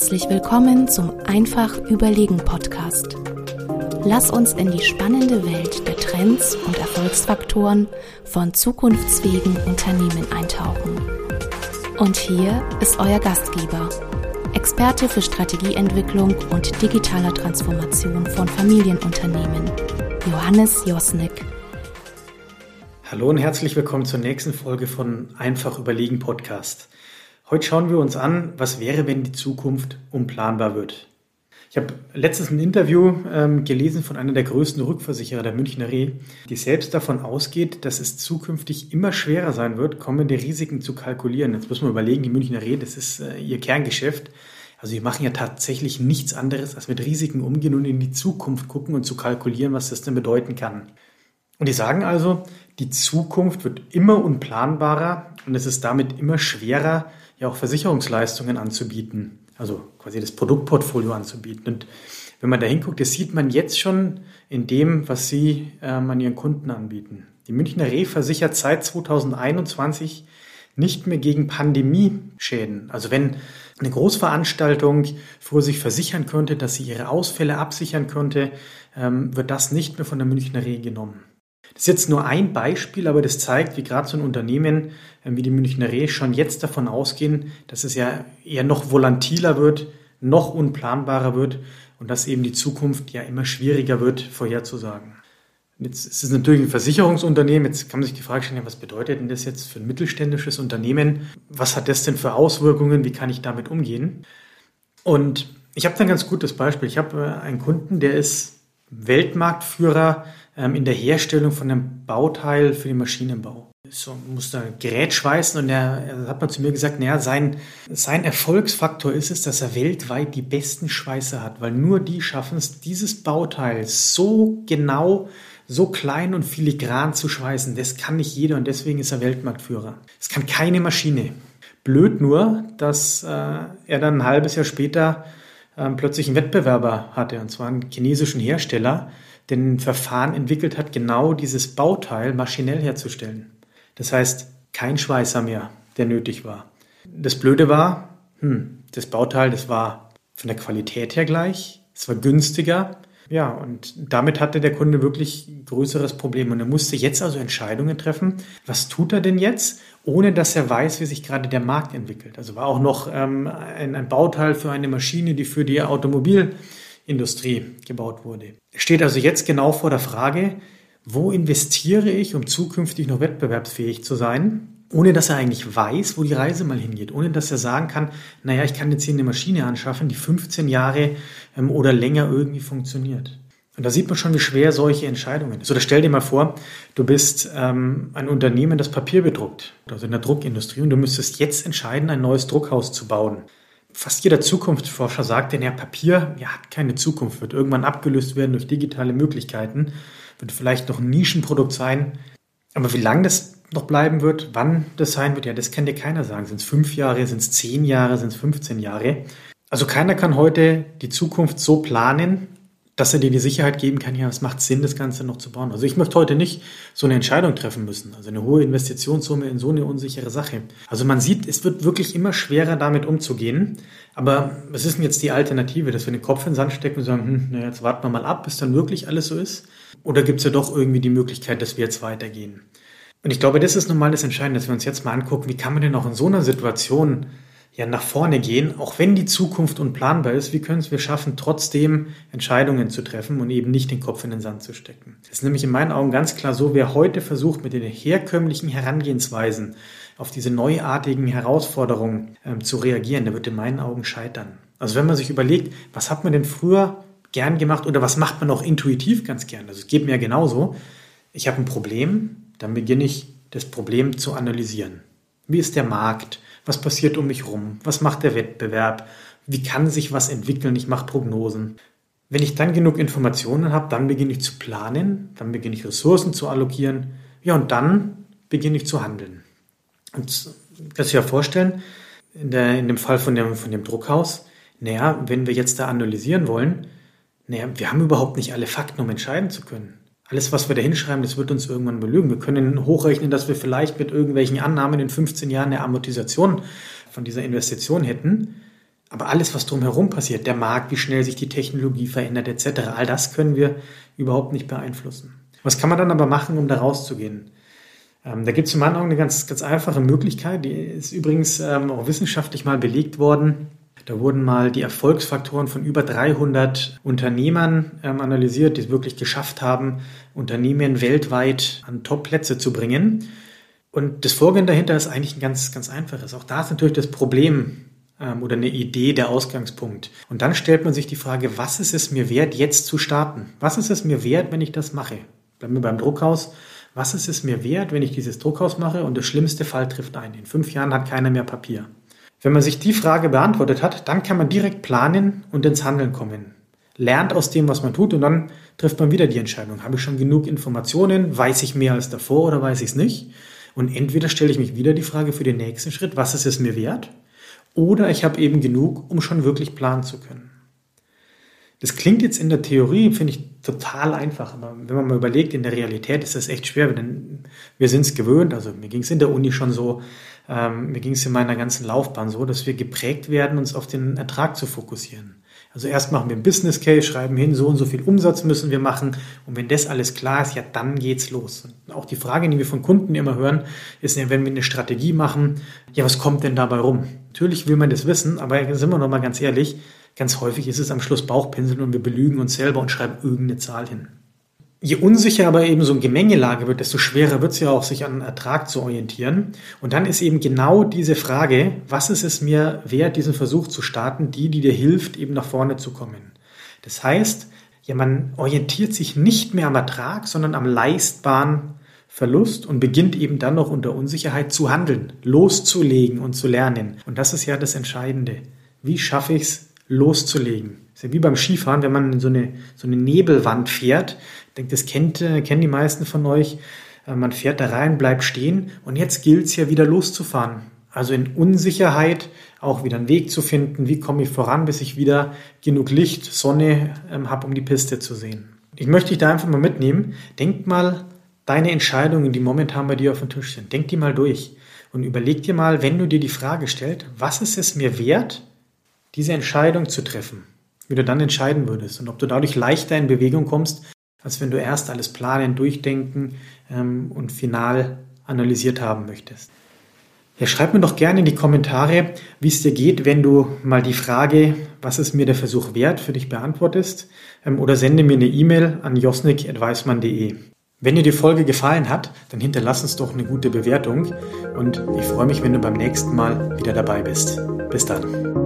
Herzlich willkommen zum Einfach Überlegen Podcast. Lass uns in die spannende Welt der Trends und Erfolgsfaktoren von zukunftsfähigen Unternehmen eintauchen. Und hier ist euer Gastgeber, Experte für Strategieentwicklung und digitaler Transformation von Familienunternehmen, Johannes Josnick. Hallo und herzlich willkommen zur nächsten Folge von Einfach Überlegen Podcast. Heute schauen wir uns an, was wäre, wenn die Zukunft unplanbar wird. Ich habe letztens ein Interview ähm, gelesen von einer der größten Rückversicherer der Münchner Re, die selbst davon ausgeht, dass es zukünftig immer schwerer sein wird, kommende Risiken zu kalkulieren. Jetzt muss man überlegen, die Münchner Re, das ist äh, ihr Kerngeschäft. Also die machen ja tatsächlich nichts anderes, als mit Risiken umgehen und in die Zukunft gucken und zu kalkulieren, was das denn bedeuten kann. Und die sagen also, die Zukunft wird immer unplanbarer und es ist damit immer schwerer, ja auch Versicherungsleistungen anzubieten, also quasi das Produktportfolio anzubieten. Und wenn man da hinguckt, das sieht man jetzt schon in dem, was sie ähm, an ihren Kunden anbieten. Die Münchner Re versichert seit 2021 nicht mehr gegen Pandemieschäden. Also wenn eine Großveranstaltung früher sich versichern könnte, dass sie ihre Ausfälle absichern könnte, ähm, wird das nicht mehr von der Münchner Re genommen. Das ist jetzt nur ein Beispiel, aber das zeigt, wie gerade so ein Unternehmen äh, wie die Münchner Re schon jetzt davon ausgehen, dass es ja eher noch volatiler wird, noch unplanbarer wird und dass eben die Zukunft ja immer schwieriger wird vorherzusagen. Jetzt ist es natürlich ein Versicherungsunternehmen. Jetzt kann man sich die Frage stellen, was bedeutet denn das jetzt für ein mittelständisches Unternehmen? Was hat das denn für Auswirkungen? Wie kann ich damit umgehen? Und ich habe da ein ganz gutes Beispiel. Ich habe äh, einen Kunden, der ist Weltmarktführer ähm, in der Herstellung von einem Bauteil für den Maschinenbau. So muss da Gerät schweißen und er, hat man zu mir gesagt, naja, sein, sein Erfolgsfaktor ist es, dass er weltweit die besten Schweißer hat, weil nur die schaffen es, dieses Bauteil so genau, so klein und filigran zu schweißen. Das kann nicht jeder und deswegen ist er Weltmarktführer. Es kann keine Maschine. Blöd nur, dass äh, er dann ein halbes Jahr später äh, plötzlich einen Wettbewerber hatte, und zwar einen chinesischen Hersteller, den Verfahren entwickelt hat, genau dieses Bauteil maschinell herzustellen. Das heißt, kein Schweißer mehr, der nötig war. Das Blöde war, hm, das Bauteil, das war von der Qualität her gleich, es war günstiger. Ja, und damit hatte der Kunde wirklich größeres Problem. Und er musste jetzt also Entscheidungen treffen. Was tut er denn jetzt, ohne dass er weiß, wie sich gerade der Markt entwickelt? Also war auch noch ähm, ein, ein Bauteil für eine Maschine, die für die Automobil Industrie gebaut wurde. Steht also jetzt genau vor der Frage, wo investiere ich, um zukünftig noch wettbewerbsfähig zu sein, ohne dass er eigentlich weiß, wo die Reise mal hingeht, ohne dass er sagen kann, naja, ich kann jetzt hier eine Maschine anschaffen, die 15 Jahre ähm, oder länger irgendwie funktioniert. Und da sieht man schon, wie schwer solche Entscheidungen ist. Oder stell dir mal vor, du bist ähm, ein Unternehmen, das Papier bedruckt, also in der Druckindustrie, und du müsstest jetzt entscheiden, ein neues Druckhaus zu bauen. Fast jeder Zukunftsforscher sagt denn ja, Papier ja, hat keine Zukunft, wird irgendwann abgelöst werden durch digitale Möglichkeiten, wird vielleicht noch ein Nischenprodukt sein. Aber wie lange das noch bleiben wird, wann das sein wird, ja, das kann dir keiner sagen. Sind es fünf Jahre, sind es zehn Jahre, sind es 15 Jahre? Also keiner kann heute die Zukunft so planen, dass er dir die Sicherheit geben kann, ja, es macht Sinn, das Ganze noch zu bauen. Also ich möchte heute nicht so eine Entscheidung treffen müssen, also eine hohe Investitionssumme in so eine unsichere Sache. Also man sieht, es wird wirklich immer schwerer, damit umzugehen. Aber was ist denn jetzt die Alternative, dass wir den Kopf in den Sand stecken und sagen, hm, na, jetzt warten wir mal ab, bis dann wirklich alles so ist? Oder gibt es ja doch irgendwie die Möglichkeit, dass wir jetzt weitergehen? Und ich glaube, das ist nochmal das Entscheidende, dass wir uns jetzt mal angucken, wie kann man denn auch in so einer Situation ja nach vorne gehen, auch wenn die Zukunft unplanbar ist, wie können es wir schaffen, trotzdem Entscheidungen zu treffen und eben nicht den Kopf in den Sand zu stecken. Das ist nämlich in meinen Augen ganz klar so, wer heute versucht, mit den herkömmlichen Herangehensweisen auf diese neuartigen Herausforderungen ähm, zu reagieren, der wird in meinen Augen scheitern. Also wenn man sich überlegt, was hat man denn früher gern gemacht oder was macht man auch intuitiv ganz gern? Also es geht mir genauso. Ich habe ein Problem, dann beginne ich das Problem zu analysieren. Wie ist der Markt? Was passiert um mich rum? Was macht der Wettbewerb? Wie kann sich was entwickeln? Ich mache Prognosen. Wenn ich dann genug Informationen habe, dann beginne ich zu planen, dann beginne ich Ressourcen zu allokieren, ja, und dann beginne ich zu handeln. Und kannst du dir vorstellen, in, der, in dem Fall von dem, von dem Druckhaus, naja, wenn wir jetzt da analysieren wollen, naja, wir haben überhaupt nicht alle Fakten, um entscheiden zu können. Alles, was wir da hinschreiben, das wird uns irgendwann belügen. Wir können hochrechnen, dass wir vielleicht mit irgendwelchen Annahmen in 15 Jahren eine Amortisation von dieser Investition hätten. Aber alles, was drumherum passiert, der Markt, wie schnell sich die Technologie verändert etc., all das können wir überhaupt nicht beeinflussen. Was kann man dann aber machen, um da rauszugehen? Ähm, da gibt es in meinen Augen eine ganz, ganz einfache Möglichkeit, die ist übrigens ähm, auch wissenschaftlich mal belegt worden. Da wurden mal die Erfolgsfaktoren von über 300 Unternehmern ähm, analysiert, die es wirklich geschafft haben, Unternehmen weltweit an Top-Plätze zu bringen. Und das Vorgehen dahinter ist eigentlich ein ganz, ganz einfaches. Auch da ist natürlich das Problem ähm, oder eine Idee der Ausgangspunkt. Und dann stellt man sich die Frage, was ist es mir wert, jetzt zu starten? Was ist es mir wert, wenn ich das mache? Bleiben wir beim Druckhaus. Was ist es mir wert, wenn ich dieses Druckhaus mache und der schlimmste Fall trifft ein? In fünf Jahren hat keiner mehr Papier. Wenn man sich die Frage beantwortet hat, dann kann man direkt planen und ins Handeln kommen. Lernt aus dem, was man tut und dann trifft man wieder die Entscheidung. Habe ich schon genug Informationen? Weiß ich mehr als davor oder weiß ich es nicht? Und entweder stelle ich mich wieder die Frage für den nächsten Schritt, was ist es mir wert? Oder ich habe eben genug, um schon wirklich planen zu können. Das klingt jetzt in der Theorie, finde ich, total einfach. Aber wenn man mal überlegt, in der Realität ist das echt schwer. Denn wir sind es gewöhnt, also mir ging es in der Uni schon so, ähm, mir ging es in meiner ganzen Laufbahn so, dass wir geprägt werden, uns auf den Ertrag zu fokussieren. Also erst machen wir ein Business Case, schreiben hin, so und so viel Umsatz müssen wir machen. Und wenn das alles klar ist, ja, dann geht's los. Und auch die Frage, die wir von Kunden immer hören, ist ja, wenn wir eine Strategie machen, ja, was kommt denn dabei rum? Natürlich will man das wissen, aber sind wir noch mal ganz ehrlich, ganz häufig ist es am Schluss Bauchpinseln und wir belügen uns selber und schreiben irgendeine Zahl hin. Je unsicher aber eben so eine Gemengelage wird, desto schwerer wird es ja auch, sich an Ertrag zu orientieren. Und dann ist eben genau diese Frage, was ist es mir wert, diesen Versuch zu starten, die, die dir hilft, eben nach vorne zu kommen. Das heißt, ja, man orientiert sich nicht mehr am Ertrag, sondern am leistbaren Verlust und beginnt eben dann noch unter Unsicherheit zu handeln, loszulegen und zu lernen. Und das ist ja das Entscheidende. Wie schaffe ich es, loszulegen? Das ist ja wie beim Skifahren, wenn man in so eine, so eine Nebelwand fährt, denke, das kennt, äh, kennen die meisten von euch. Äh, man fährt da rein, bleibt stehen und jetzt gilt es ja wieder loszufahren. Also in Unsicherheit auch wieder einen Weg zu finden, wie komme ich voran, bis ich wieder genug Licht, Sonne ähm, habe, um die Piste zu sehen. Ich möchte dich da einfach mal mitnehmen. Denk mal deine Entscheidungen, die momentan bei dir auf dem Tisch sind, denk die mal durch und überleg dir mal, wenn du dir die Frage stellst, was ist es mir wert, diese Entscheidung zu treffen, wie du dann entscheiden würdest und ob du dadurch leichter in Bewegung kommst, als wenn du erst alles planen, durchdenken ähm, und final analysiert haben möchtest. Ja, schreib mir doch gerne in die Kommentare, wie es dir geht, wenn du mal die Frage, was ist mir der Versuch wert, für dich beantwortest, ähm, oder sende mir eine E-Mail an josnik.weismann.de. Wenn dir die Folge gefallen hat, dann hinterlass uns doch eine gute Bewertung und ich freue mich, wenn du beim nächsten Mal wieder dabei bist. Bis dann.